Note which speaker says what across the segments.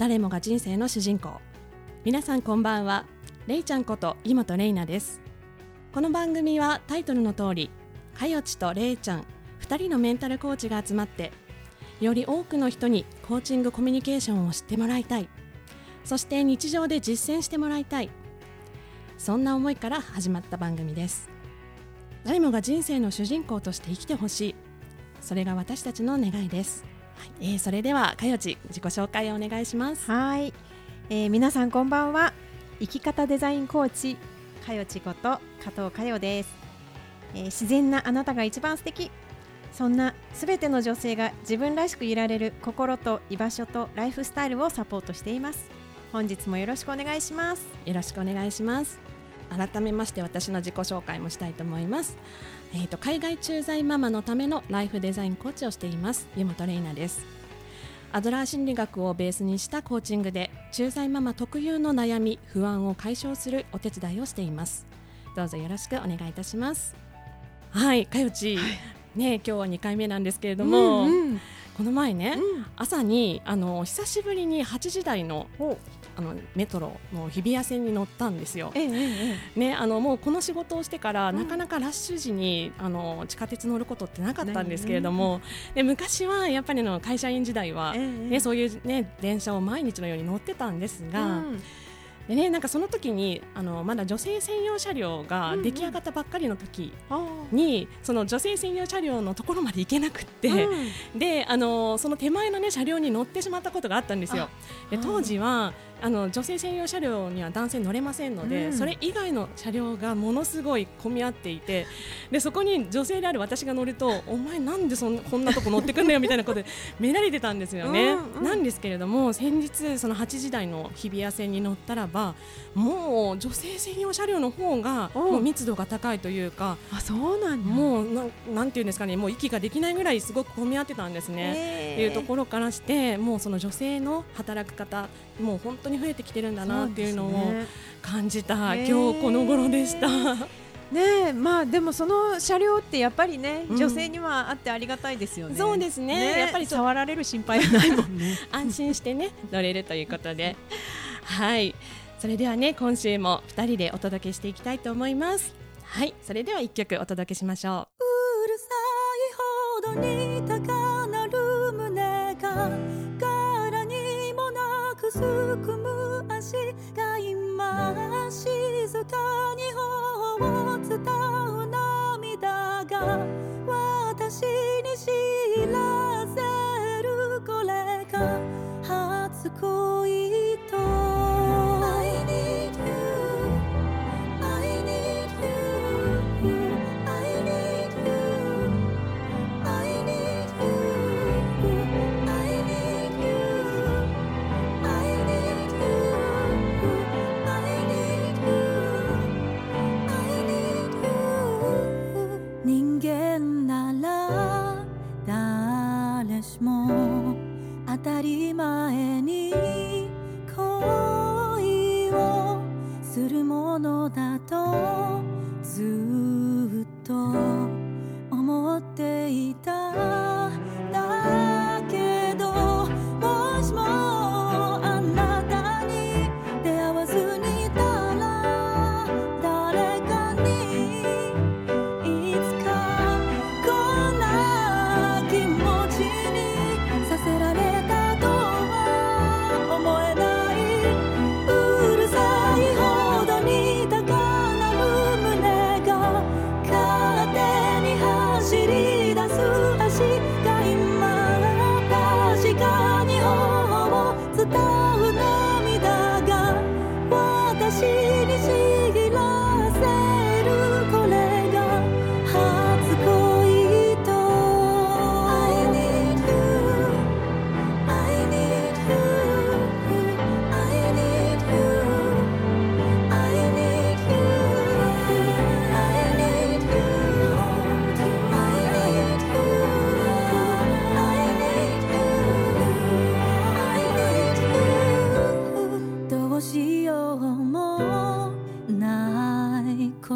Speaker 1: 誰もが人生の主人公。皆さんこんばんは。れいちゃんこと井本玲奈です。この番組はタイトルの通りかよちとれいちゃん2人のメンタルコーチが集まってより多くの人にコーチングコミュニケーションを知ってもらいたい。そして日常で実践してもらいたい。そんな思いから始まった番組です。誰もが人生の主人公として生きてほしい。それが私たちの願いです、えー、それではかよち自己紹介をお願いします。
Speaker 2: はい、えー、皆さんこんばんは。生き方デザインコーチかよちこと加藤かよです、えー、自然なあなたが一番素敵。そんなすべての女性が自分らしくいられる心と居場所とライフスタイルをサポートしています。本日もよろしくお願いします。
Speaker 1: よろしくお願いします改めまして私の自己紹介もしたいと思います、えーと、海外駐在ママのためのライフデザインコーチをしています。湯本玲奈です。アドラー心理学をベースにしたコーチングで駐在ママ特有の悩み不安を解消するお手伝いをしています。どうぞよろしくお願いいたします。はいかよち、はい、ね今日は2回目なんですけれども、うんうん、この前ね、うん、朝にあの久しぶりに8時台のあのメトロの日比谷線に乗ったんですよ。ええね、あのもうこの仕事をしてから、うん、なかなかラッシュ時にあの地下鉄乗ることってなかったんですけれども、で昔はやっぱりの会社員時代は、ね、そういう、ね、電車を毎日のように乗ってたんですが。うん。でねなんかその時にあのまだ女性専用車両が出来上がったばっかりの時に、うんうん、その女性専用車両のところまで行けなくって、うん、であのその手前のね車両に乗ってしまったことがあったんですよ。で当時はあの女性専用車両には男性乗れませんので、うん、それ以外の車両がものすごい混み合っていてでそこに女性である私が乗るとお前なんでそんこんなとこ乗ってくんだよみたいなことで められてたんですよね。うんうん、なんですけれども先日その8時台の日比谷線に乗ったらばもう女性専用車両の方がもう密度が高いというか
Speaker 2: あそうなん
Speaker 1: もうななんていうんですかねもう息ができないぐらいすごく混み合ってたんですね。っていうところからしてもうその女性の働く方もう本当に増えてきてるんだなっていうのを感じた、ね、今日この頃でした。
Speaker 2: ねまあでもその車両ってやっぱりね、うん、女性にはあってありがたいですよね。
Speaker 1: そうですね。ね
Speaker 2: やっぱり触られる心配はないもんね。
Speaker 1: 安心してね 乗れるということで、はい。それではね今週も二人でお届けしていきたいと思います。はい。それでは一曲お届けしましょ
Speaker 3: う。うるさいほどに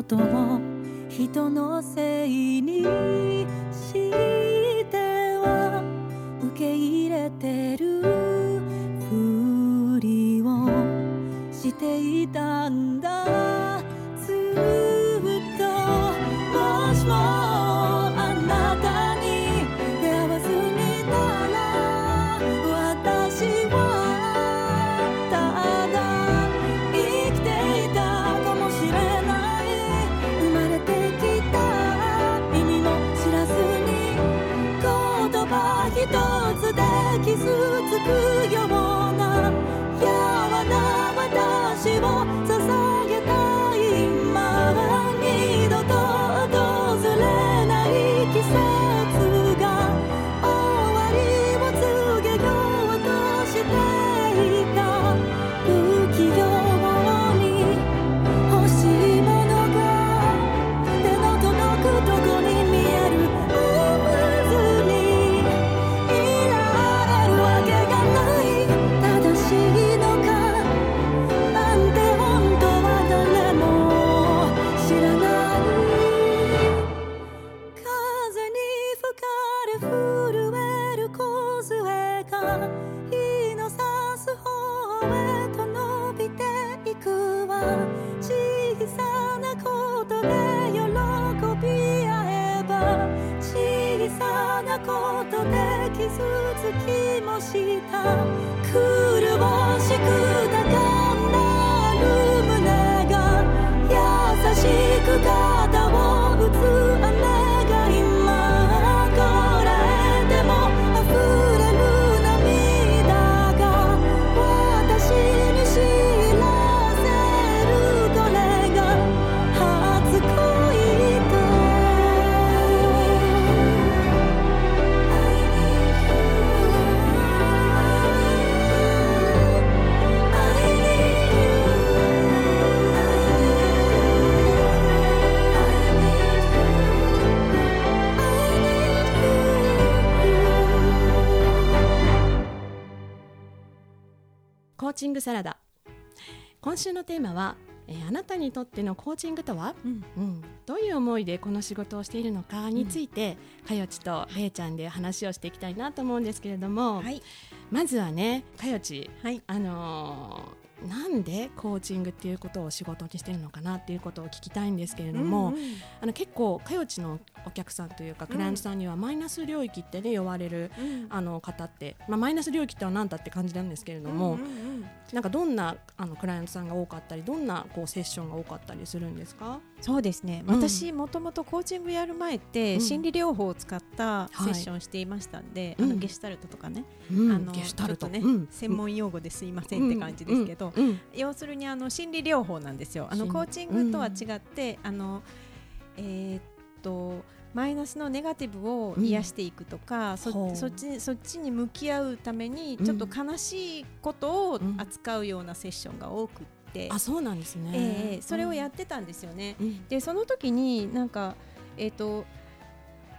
Speaker 3: ことを人のせい
Speaker 1: チングサラダ。今週のテーマは、えーあなたにとってのコーチングとは、
Speaker 2: うん。
Speaker 1: うん、どういう思いでこの仕事をしているのかについて、かよちとれいちゃんで話をしていきたいなと思うんですけれども、
Speaker 2: はい。
Speaker 1: まずはねかよち
Speaker 2: はい。
Speaker 1: あのーなんでコーチングっていうことを仕事にしてるのかなっていうことを聞きたいんですけれども、
Speaker 2: うんうん。
Speaker 1: あの結構かよちのお客さんというかクライアントさんにはマイナス領域ってね呼ばれる
Speaker 2: うん。
Speaker 1: あの方って、まあ、マイナス領域っては何だって感じなんですけれども、
Speaker 2: うんうんうん
Speaker 1: なんかどんなあのクライアントさんが多かったりどんなこうセッションが多かったりするんですか？
Speaker 2: そうですね、
Speaker 1: うん。
Speaker 2: 私もともとコーチングやる前って、
Speaker 1: うん
Speaker 2: 心理療法を使ったセ
Speaker 1: はい
Speaker 2: ッションしていましたんで、
Speaker 1: うん。
Speaker 2: あのゲシュタルトとかね、
Speaker 1: うん。
Speaker 2: あの
Speaker 1: ゲシュタルト。
Speaker 2: ね、
Speaker 1: うん。
Speaker 2: 専門用語ですいませんって感じですけど、要するにあの心理療法なんですよ。あのコーチングとは違って、あのえーっとマイナスのネガティブを癒していくとか、
Speaker 1: ほ
Speaker 2: そう。そっちそっちに向き合うために
Speaker 1: うん。
Speaker 2: ちょっと悲しいことを
Speaker 1: うん
Speaker 2: 扱うようなセッションが多くって、
Speaker 1: あそうなんですね、
Speaker 2: ええそれをやってたんですよね。
Speaker 1: うん。
Speaker 2: でその時になんかえっ、と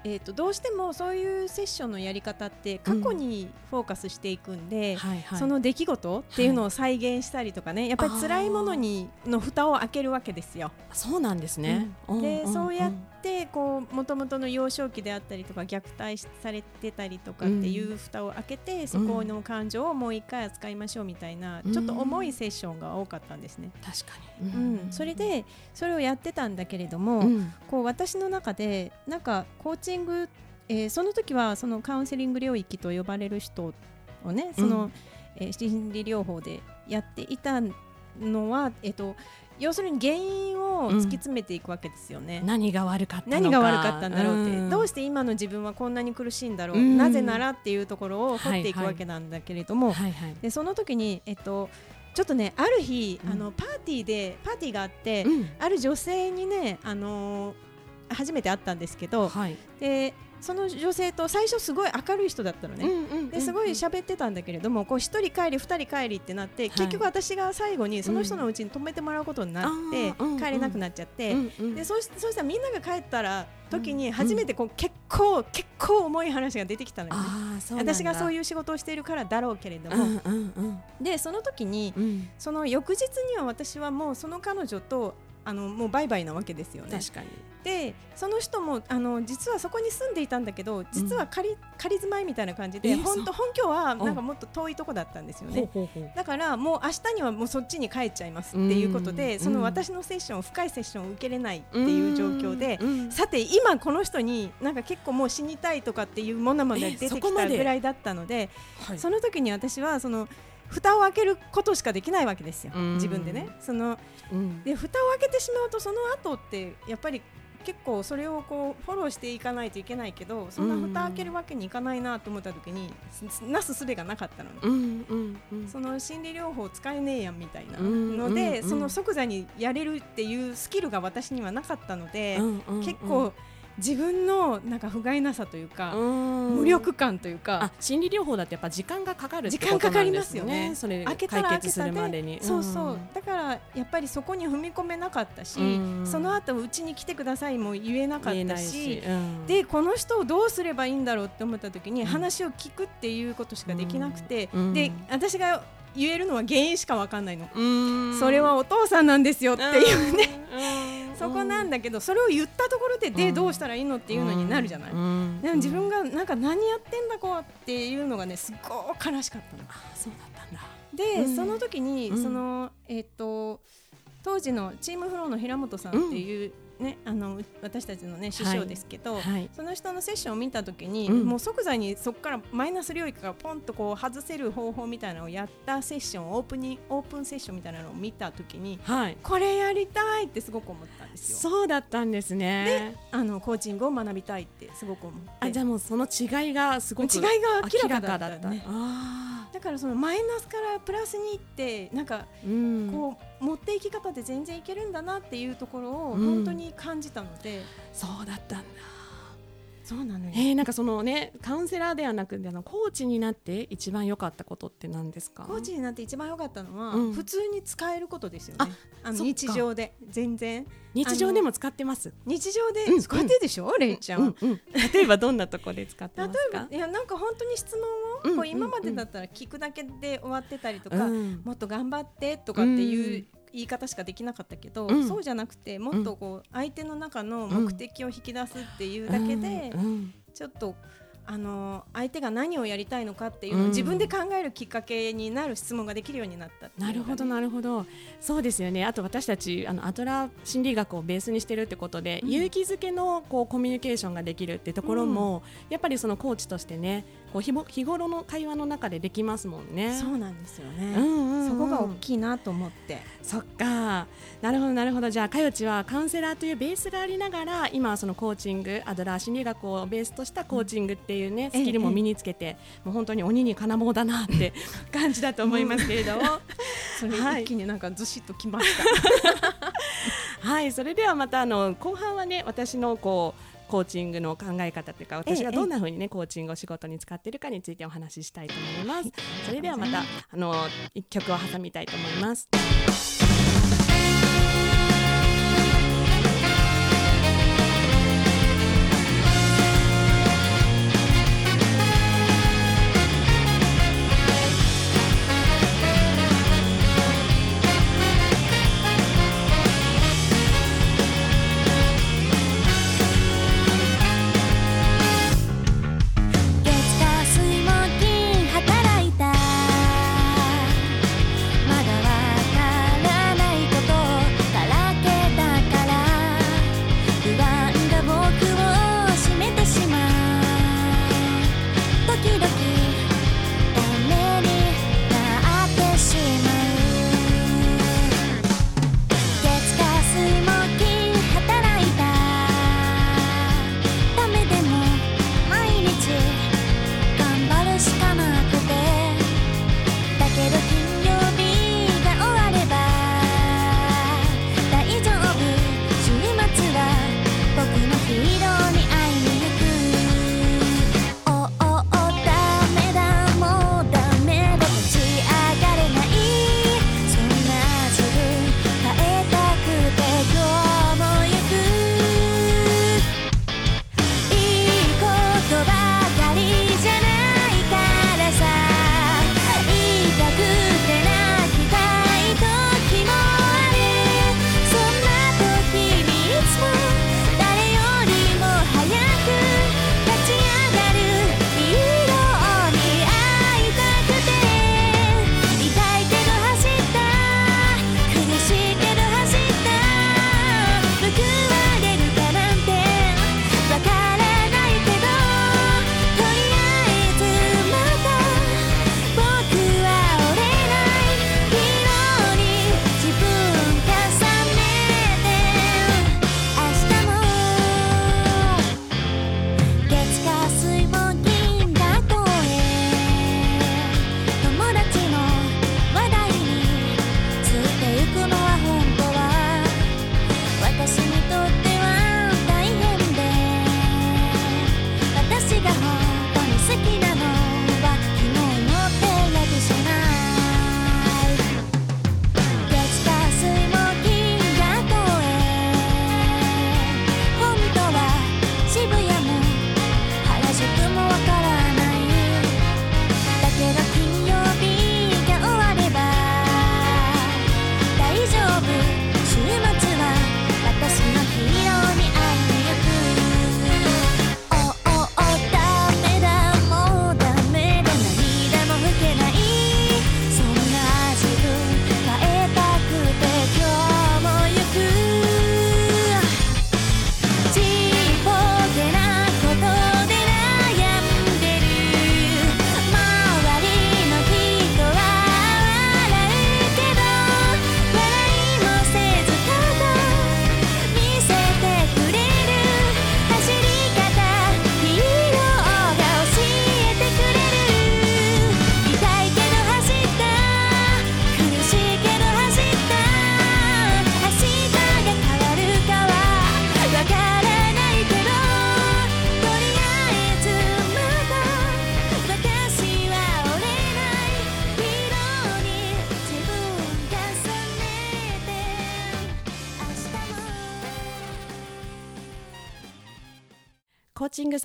Speaker 2: えー、とどうしてもそういうセッションのやり方って過去にフォーカスしていくんで、
Speaker 1: はいはい、
Speaker 2: その出来事っていうのを再現したりとかね、やっぱり辛いものにの蓋を開けるわけですよ。
Speaker 1: そうなんですね。
Speaker 2: うん。で
Speaker 1: ん。んん。
Speaker 2: そうやってこう元々の幼少期であったりとか虐待されてたりとかっていう蓋を開けて、そこの感情をもう一回扱いましょうみたいな、
Speaker 1: うん。
Speaker 2: ちょっと重いセッションが多かったんですね。
Speaker 1: 確かに、
Speaker 2: うん。それでそれをやってたんだけれども、
Speaker 1: うん。
Speaker 2: こう私の中でなんかコーチング、えーその時はそのカウンセリング領域と呼ばれる人をねその、
Speaker 1: うん。
Speaker 2: えー心理療法でやっていたのは、えっと要するに原因を突き詰めていくわけですよね。
Speaker 1: 何が悪かったのか。
Speaker 2: 何が悪かったんだろうって、
Speaker 1: ん。
Speaker 2: どうして今の自分はこんなに苦しいんだろう、
Speaker 1: うん
Speaker 2: なぜならっていうところを掘っていくわけなんだけれども、
Speaker 1: はいはい。
Speaker 2: でその時に、えっと、ちょっとねある日、
Speaker 1: うん。
Speaker 2: あのパーティーでパーティーがあって、
Speaker 1: うん。
Speaker 2: ある女性にね、あのー初めて会ったんですけど
Speaker 1: はい。
Speaker 2: でその女性と最初すごい明るい人だったのね。ですごい喋ってたんだけれどもこう一人帰り二人帰りってなって、
Speaker 1: い。
Speaker 2: 結局私が最後にその人のうちに泊めてもらうことになって、帰れなくなっちゃって、でそうしそうしたらみんなが帰ったら時に初めてこう、結構結構重い話が出てきたのよね。私がそう
Speaker 1: う
Speaker 2: いう仕事をしているからだろうけれども、でその時に
Speaker 1: うん。
Speaker 2: その翌日には私はもうその彼女とあのもう売買なわけですよね。
Speaker 1: 確かに。
Speaker 2: でその人もあの実はそこに住んでいたんだけど実は仮,、仮住まいみたいな感じで
Speaker 1: え
Speaker 2: 本当本拠はなんか
Speaker 1: うん。
Speaker 2: もっと遠いとこだったんですよね。だからもう明日にはもうそっちに帰っちゃいますっていうことで、
Speaker 1: うん。
Speaker 2: その私のセッション深いセッションを受けれないっていう状況で、
Speaker 1: うん。
Speaker 2: さて今この人になんか結構もう死にたいとかっていうものまで
Speaker 1: え
Speaker 2: 出てきたぐらいだったので、
Speaker 1: はい。
Speaker 2: その時に私はその蓋を開けることしかできないわけですよ、
Speaker 1: うん。
Speaker 2: 自分でね。その
Speaker 1: うん。
Speaker 2: で蓋を開けてしまうとその後ってやっぱり結構それをこうフォローしていかないといけないけどそんな蓋開けるわけにいかないなと思った時にすなすすべがなかったのね。
Speaker 1: うんうんうん。
Speaker 2: その心理療法使えねえやんみたいな
Speaker 1: うん
Speaker 2: ので、
Speaker 1: うんうん。
Speaker 2: その即座にやれるっていうスキルが私にはなかったので、
Speaker 1: うんうんうん。
Speaker 2: 結構自分のなんか不甲斐なさというか、
Speaker 1: うん。
Speaker 2: 無力感というか
Speaker 1: あ、心理療法だってやっぱ時間がかかる
Speaker 2: 時間かかりますよね。
Speaker 1: それ
Speaker 2: 開けたら開け
Speaker 1: 解決す
Speaker 2: たで
Speaker 1: るまでに。
Speaker 2: そうそう、だからやっぱりそこに踏み込めなかったし、
Speaker 1: うん。
Speaker 2: その後うちに来てくださいも言えなかったし
Speaker 1: うん。
Speaker 2: でこの人をどうすればいいんだろうって思った時に
Speaker 1: ん。
Speaker 2: 話を聞くっていうことしかできなくて、
Speaker 1: うん。
Speaker 2: で私が言えるのは原因しかわかんないの、
Speaker 1: うん。
Speaker 2: それはお父さんなんですよっていうね、
Speaker 1: ね
Speaker 2: そこなんだけどそれを言ったところででどうしたらいいのっていうのになるじゃない、
Speaker 1: うん。
Speaker 2: でも自分がなんか何やってんだこうっていうのがねすっごく悲しかったの。
Speaker 1: あそうだったんだ。
Speaker 2: で、
Speaker 1: うん。
Speaker 2: その時に、
Speaker 1: うん。
Speaker 2: そのえっ、と当時のチームフローの平本さんっていう、ねあの私たちのね師匠ですけど、
Speaker 1: はい。
Speaker 2: その人のセッションを見た時に、
Speaker 1: うん。
Speaker 2: もう即座にそこからマイナス領域からポンとこう外せる方法みたいなのをやったセッションオープンにオープンセッションみたいなのを見た時に
Speaker 1: はい。
Speaker 2: これやりたいってすごく思ったんですよ。
Speaker 1: そうだったんですね。
Speaker 2: あのコーチングを学びたいってすごく思って。
Speaker 1: あじゃあもうその違いがすごく
Speaker 2: 違いが明らかだったね。
Speaker 1: あ
Speaker 2: だからそのマイナスからプラスにいってなんか
Speaker 1: ーうん。
Speaker 2: こう持っていき方で全然いけるんだなっていうところを
Speaker 1: うん。
Speaker 2: 本当に感じたので、
Speaker 1: そうだったんだ
Speaker 2: そうなのよ、
Speaker 1: えー、なんかそのねカウンセラーではなくてあのコーチになって一番良かったことって何ですか？
Speaker 2: コーチになって一番良かったのは、
Speaker 1: うん。
Speaker 2: 普通に使えることですよね。あの日常で全然。
Speaker 1: 日常でも使ってます。
Speaker 2: 日常で
Speaker 1: うん
Speaker 2: 使ってるでしょ、レイちゃん、
Speaker 1: うんうん例えばどんなところで使って
Speaker 2: 例
Speaker 1: ますか？
Speaker 2: えばいやなんか本当に質問を、
Speaker 1: うん
Speaker 2: こう今までだったら聞くだけで終わってたりとか、
Speaker 1: うん。
Speaker 2: もっと頑張ってとかっていう言い方しかできなかったけど、
Speaker 1: うん。
Speaker 2: そうじゃなくてもっとこう相手の中の目的を引き出すっていうだけで、ちょっとあの相手が何をやりたいのかっていうのを
Speaker 1: うん。
Speaker 2: 自分で考えるきっかけになる質問ができるようになったっていうのがね。
Speaker 1: なるほどなるほど。そうですよね。あと私たちあのアトラ心理学をベースにしてるってことで、
Speaker 2: うん。
Speaker 1: 勇気づけのこうコミュニケーションができるってところも、やっぱりそのコーチとしてねこう日も日頃の会話の中でできますもんね。
Speaker 2: そうなんですよね、
Speaker 1: うんうんうん。
Speaker 2: そこが大きいなと思って。
Speaker 1: そっか。なるほどなるほど。じゃあかよちはカウンセラーというベースがありながら今はそのコーチングアドラー心理学をベースとしたコーチングっていうね、
Speaker 2: ええ
Speaker 1: スキルも身につけて、もう本当に鬼に金棒だなって感じだと思いますけれども、
Speaker 2: それ
Speaker 1: はい
Speaker 2: 一気になんかずしっときました、
Speaker 1: はいそれではまたあの後半はね私のこうコーチングの考え方というか私がどんな風にねコーチングを仕事に使っているかについてお話ししたいと思います。それではまたあの一曲を挟みたいと思います。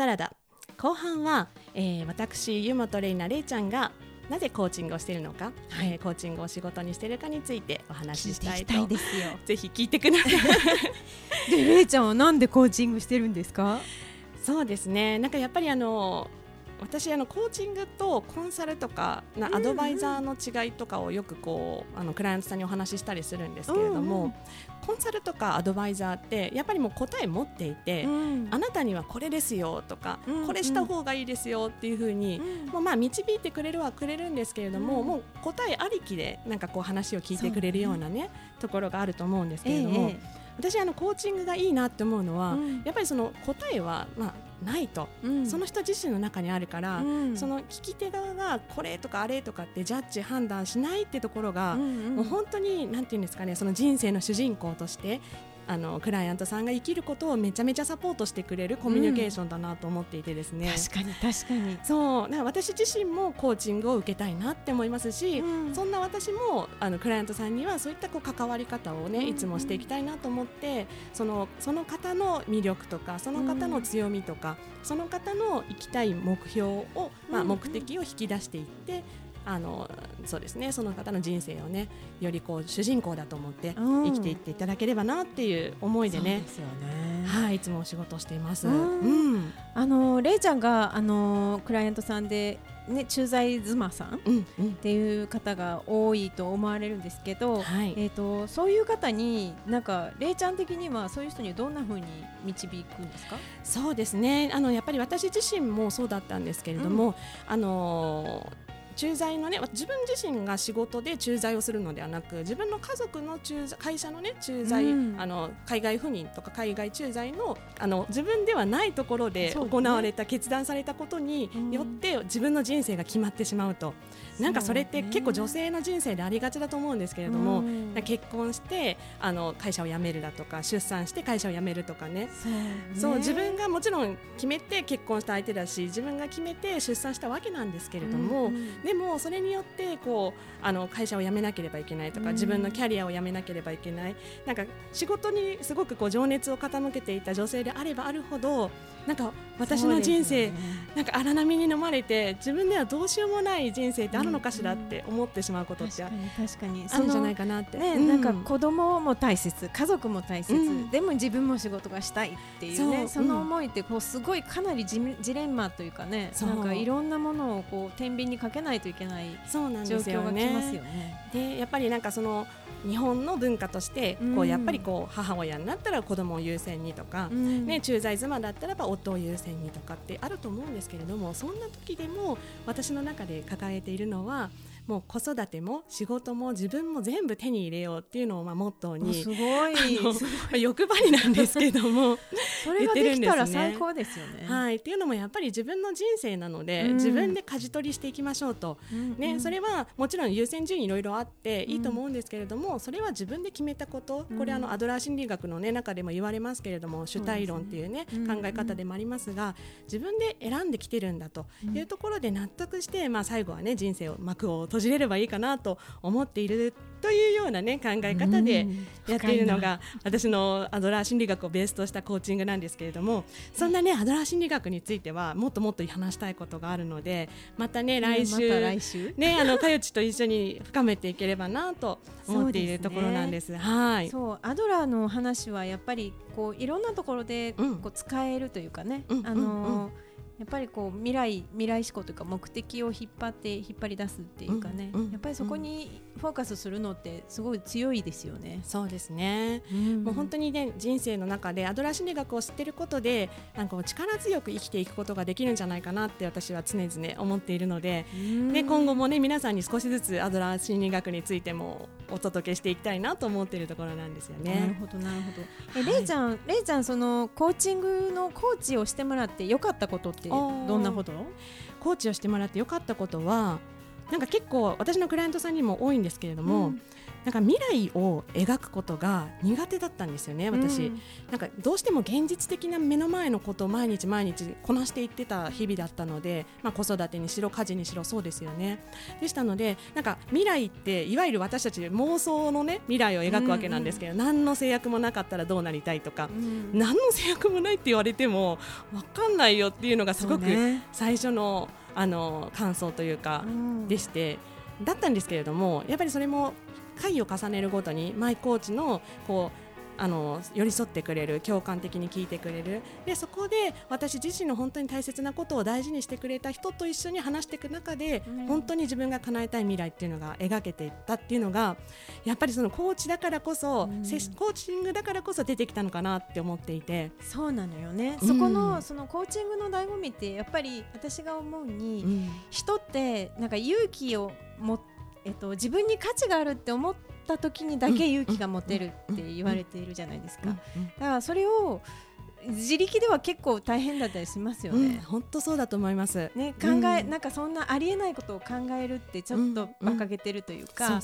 Speaker 1: サラダ。後半は、えー、私湯本玲奈玲ちゃんがなぜコーチングをしているのか、はい、えー、コーチングを仕事にしているかについてお話ししたいと。
Speaker 2: ですよ。
Speaker 1: ぜひ聞いてください。
Speaker 2: でれいちゃんはなんでコーチングしてるんですか？
Speaker 1: そうですね。なんかやっぱりあの私あのコーチングとコンサルとかなアドバイザーの違いとかをよくこうあのクライアントさんにお話ししたりするんですけれども、コンサルとかアドバイザーってやっぱりもう答え持っていて、あなたにはこれですよとか、これした方がいいですよっていうふうに、もうまあ導いてくれるはくれるんですけれども、もう答えありきでなんかこう話を聞いてくれるようなねところがあると思うんですけれども。私あのコーチングがいいなって思うのは、やっぱりその答えはまあないと、うん、その人自身の中にあるから、うん、その聞き手側がこれとかあれとかってジャッジ判断しないってところが、うんうん、もう本当になんていうんですかねその人生の主人公としてあのクライアントさんが生きることをめちゃめちゃサポートしてくれるコミュニケーションだなと思っていてですね、
Speaker 2: うん、確かに確かに。
Speaker 1: そう。私自身もコーチングを受けたいなって思いますし、うん、そんな私もあのクライアントさんにはそういったこう関わり方をねいつもしていきたいなと思ってそのその方の魅力とかその方の強みとか、うん、その方の生きたい目標を、まあ、目的を引き出していって、あのそうですね。その方の人生をねよりこう主人公だと思って生きていっていただければなっていう思いでね,、ですよね。はい、いつもお仕事しています。うん、
Speaker 2: あのれいちゃんがあのクライアントさんでね、駐在妻さんっていう方が多いと思われるんですけど、はい、えーと、そういう方になんかれいちゃん的にはそういう人にどんなふうに導くんですか？
Speaker 1: そうですね。あのやっぱり私自身もそうだったんですけれども、うん、あの駐在のね自分自身が仕事で駐在をするのではなく自分の家族の駐在会社のね駐在、うん、あの海外赴任とか海外駐在のあの自分ではないところで行われた、ね、決断されたことによって、自分の人生が決まってしまうと。なんかそれって結構女性の人生でありがちだと思うんですけれども、結婚してあの会社を辞めるだとか出産して会社を辞めるとかね。そう自分がもちろん決めて結婚した相手だし自分が決めて出産したわけなんですけれども、うんうん、でもそれによってこうあの会社を辞めなければいけないとか、自分のキャリアを辞めなければいけない。なんか仕事にすごくこう情熱を傾けていた女性であればあるほどなんか私の人生、ね、なんか荒波に飲まれて自分ではどうしようもない人生ってあるのかしらって思ってしまうことって確かにあるんじゃないかなって。
Speaker 2: ね、うん、なんか子供も大切家族も大切、うん、でも自分も仕事がしたいっていうねその思いってこうすごいかなりジジレンマというかねなんかいろんなものをこう天秤にかけないといけない状況がきますよね。
Speaker 1: でやっぱりなんかその日本の文化としてこうやっぱりこう母親になったら子供を優先にとか、ね、駐在妻だったらば夫を優先にとかってあると思うんですけれどもそんな時でも私の中で抱えているのはもう子育ても仕事も自分も全部手に入れようっていうのをまあモットーに
Speaker 2: すご
Speaker 1: い。欲張りなんですけども
Speaker 2: それができたら最高ですよね。
Speaker 1: はい、っていうのもやっぱり自分の人生なので、うん、自分で舵取りしていきましょうと、うんね、それはもちろん優先順位いろいろあっていいと思うんですけれども、うん、それは自分で決めたこと、これあのアドラー心理学の、ね、中でも言われますけれども主体論っていうね、ね考え方でもありますが自分で選んできてるんだというところで納得して、まあ、最後はね人生を幕を閉閉じれればいいかなと思っているというようなね考え方でやっているのが私のアドラー心理学をベースとしたコーチングなんですけれどもそんなねアドラー心理学についてはもっともっと話したいことがあるのでまたね来週ねあのかよちと一緒に深めていければなと思っているところなんです。はい。
Speaker 2: そうアドラーの話はやっぱりこういろんなところでこう使えるというかね、あのやっぱりこう未来未来思考というか目的を引っ張って引っ張り出すっていうかね、うんうん、やっぱりそこにフォーカスするのってすごい強いですよね。
Speaker 1: そうですね、うん、もう本当にね人生の中でアドラー心理学を知ってることでなんか力強く生きていくことができるんじゃないかなって私は常々思っているので、で今後もね皆さんに少しずつアドラー心理学についてもお届けしていきたいなと思っているところなんですよね。
Speaker 2: なるほどなるほど。え、はい、れいちゃんれいちゃんそのコーチングのコーチをしてもらってよかったことってどんなこと？
Speaker 1: コーチをしてもらってよかったことはなんか結構私のクライアントさんにも多いんですけれども、うん、なんか未来を描くことが苦手だったんですよね私、
Speaker 2: うん。
Speaker 1: なんかどうしても現実的な目の前のことを毎日毎日こなしていってた日々だったので、まあ、子育てにしろ家事にしろそうですよね。でしたのでなんか未来っていわゆる私たち妄想のね未来を描くわけなんですけど、何の制約もなかったらどうなりたいとか、
Speaker 2: うん
Speaker 1: 何の制約もないって言われても分かんないよっていうのがすごく最初のあの感想というか
Speaker 2: うん。
Speaker 1: でして。だったんですけれどもやっぱりそれも回を重ねるごとにマイコーチのこうあの寄り添ってくれる共感的に聞いてくれる。でそこで私自身の本当に大切なことを大事にしてくれた人と一緒に話していく中で、
Speaker 2: うん。
Speaker 1: 本当に自分が叶えたい未来っていうのが描けていったっていうのがやっぱりそのコーチだからこそ、
Speaker 2: うん。
Speaker 1: コーチングだからこそ出てきたのかなって思っていて。
Speaker 2: そうなのよね、
Speaker 1: うん。
Speaker 2: そこのそのコーチングの醍醐味ってやっぱり私が思うに、
Speaker 1: うん。
Speaker 2: 人ってなんか勇気をも、えっと、自分に価値があるって思った時にだけ勇気が持てるって言われているじゃないですか、だからそれを自力では結構大変だったりしますよ
Speaker 1: うん
Speaker 2: ね。
Speaker 1: 本当そうだと思います。
Speaker 2: ね、考え、
Speaker 1: うん
Speaker 2: なんかそんなありえないことを考えるってちょっと馬鹿げてるというか。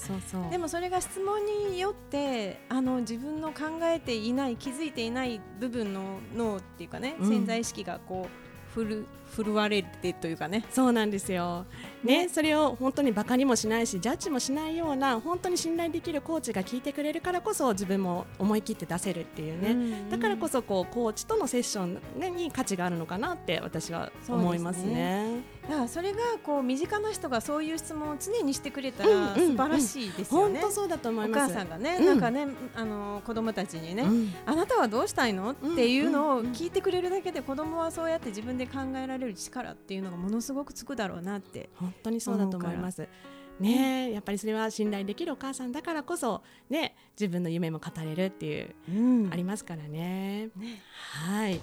Speaker 2: でもそれが質問によってあの自分の考えていない気づいていない部分の脳っていうかね、
Speaker 1: うん
Speaker 2: 潜在意識がこうふる震われてというかね。
Speaker 1: そうなんですよ、ね
Speaker 2: ね。
Speaker 1: それを本当にバカにもしないしジャッジもしないような本当に信頼できるコーチが聞いてくれるからこそ自分も思い切って出せるっていうね、だからこそこうコーチとのセッションに価値があるのかなって私は思いますね。
Speaker 2: だからそれがこう身近な人がそういう質問を常にしてくれた
Speaker 1: うん
Speaker 2: ら
Speaker 1: うん
Speaker 2: 素晴らしいですよね。
Speaker 1: 本当そうだと思い
Speaker 2: お
Speaker 1: ます。
Speaker 2: 母さんがね、
Speaker 1: うん。
Speaker 2: なんかねあの子供たちにね、
Speaker 1: うん
Speaker 2: あなたはどうしたいの？っていうのを聞いてくれるだけで子供はそうやって自分で考えられる力っていうのがものすごくつくだろうなって。
Speaker 1: 本当にそうだと思います。ねえやっぱりそれは信頼できるお母さんだからこそね自分の夢も語れるっていう
Speaker 2: うん
Speaker 1: ありますからね。
Speaker 2: ね
Speaker 1: はい。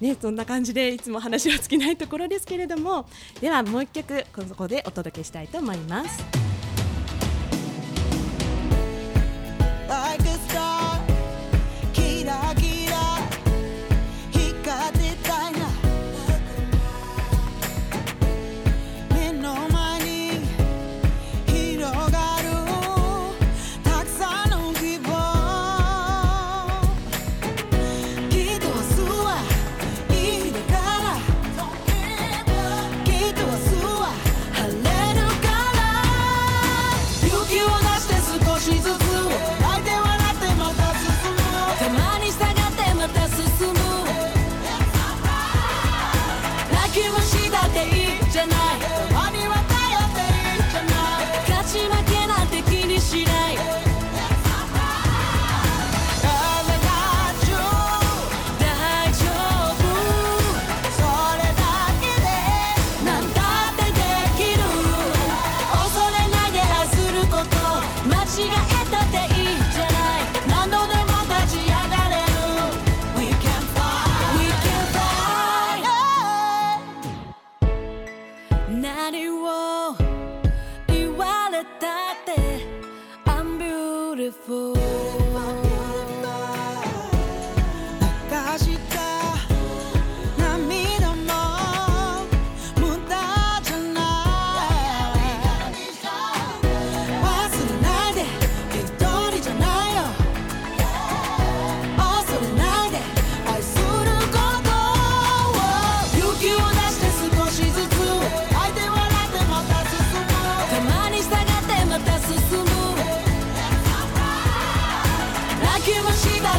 Speaker 1: ね、そんな感じでいつも話は尽きないところですけれどもではもう一曲ここでお届けしたいと思います。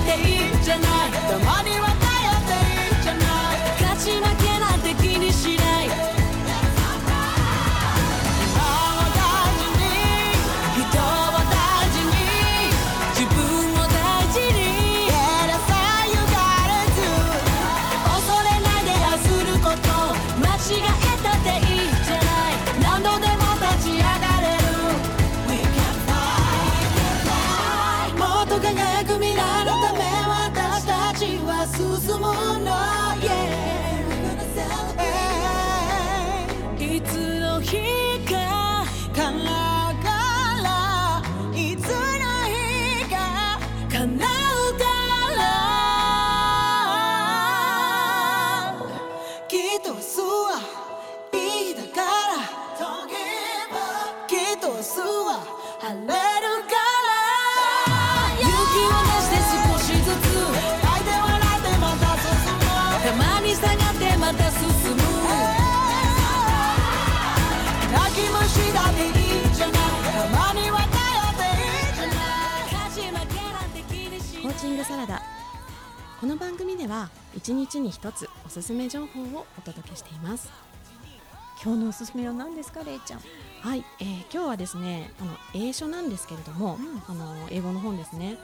Speaker 4: もしたっれるからコーチングサ
Speaker 1: ラダ。この番組では一日に1つおすすめ情報をお届けしています。
Speaker 2: 今日のおすすめは何ですかれいちゃん。
Speaker 1: はい、えー今日はですねあの英書なんですけれども、
Speaker 2: うん。
Speaker 1: あの英語の本ですね、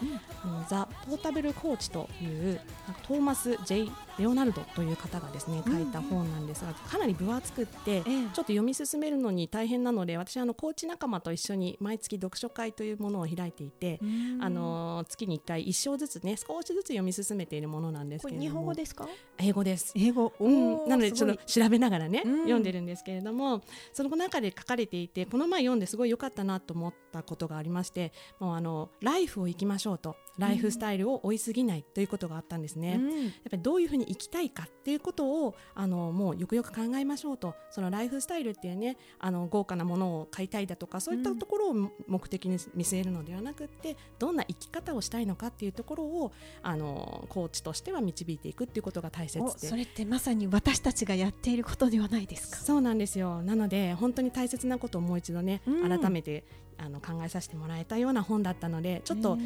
Speaker 1: あのザ・ポータブル・コーチというトーマス・ J・ レオナルドという方がですね書いた本なんですが、かなり分厚くって、
Speaker 2: ええ。
Speaker 1: ちょっと読み進めるのに大変なので私はあのコーチ仲間と一緒に毎月読書会というものを開いていて、あの月に1回1章ずつね少しずつ読み進めているものなんですけれども。
Speaker 2: 日本語ですか？
Speaker 1: 英語です。
Speaker 2: 英語。
Speaker 1: うん、なのでちょっと調べながらね、
Speaker 2: うん。
Speaker 1: 読んでるんですけれどもその中で書かれていてこの前読んですごい良かったなと思ったことがありましてもうあのライフを生きましょうと。ライフスタイルを追いすぎないということがあったんですね。やっぱりどういうふうに生きたいかっていうことをあのもうよくよく考えましょうと。そのライフスタイルっていうねあの豪華なものを買いたいだとかそういったところを目的に見据えるのではなくってどんな生き方をしたいのかっていうところをあのコーチとしては導いていくっていうことが大切で。
Speaker 2: おそれってまさに私たちがやっていることではないですか？
Speaker 1: そうなんですよ。なので本当に大切なことをもう一度ね、
Speaker 2: うん。
Speaker 1: 改めてあの考えさせてもらえたような本だったのでちょっと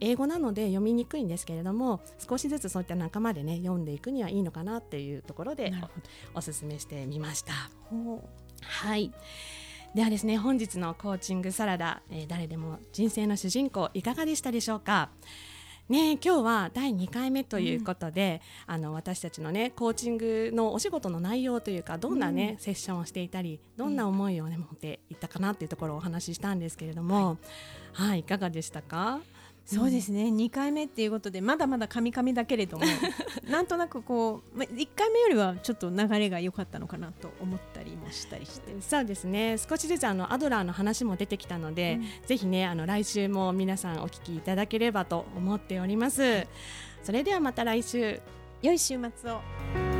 Speaker 1: 英語なので読みにくいんですけれども少しずつそういった仲間でね読んでいくにはいいのかなっていうところでおおすすめしてみました。はい。ではですね本日のコーチングサラダ、えー誰でも人生の主人公いかがでしたでしょうか？ねえ今日は第2回目ということで、あの私たちのねコーチングのお仕事の内容というかどんなね、セッションをしていたりどんな思いをね持っていったかなっていうところをお話ししたんですけれどもはい、い、かがでしたか？
Speaker 2: そうですね、2回目っていうことでまだまだカミカミだけれども なんとなくこう、ま、1回目よりはちょっと流れが良かったのかなと思ったりもしたりして。
Speaker 1: そうですね。少しずつあのアドラーの話も出てきたので、ぜひねあの来週も皆さんお聞きいただければと思っております。それではまた来週。
Speaker 2: 良い週末を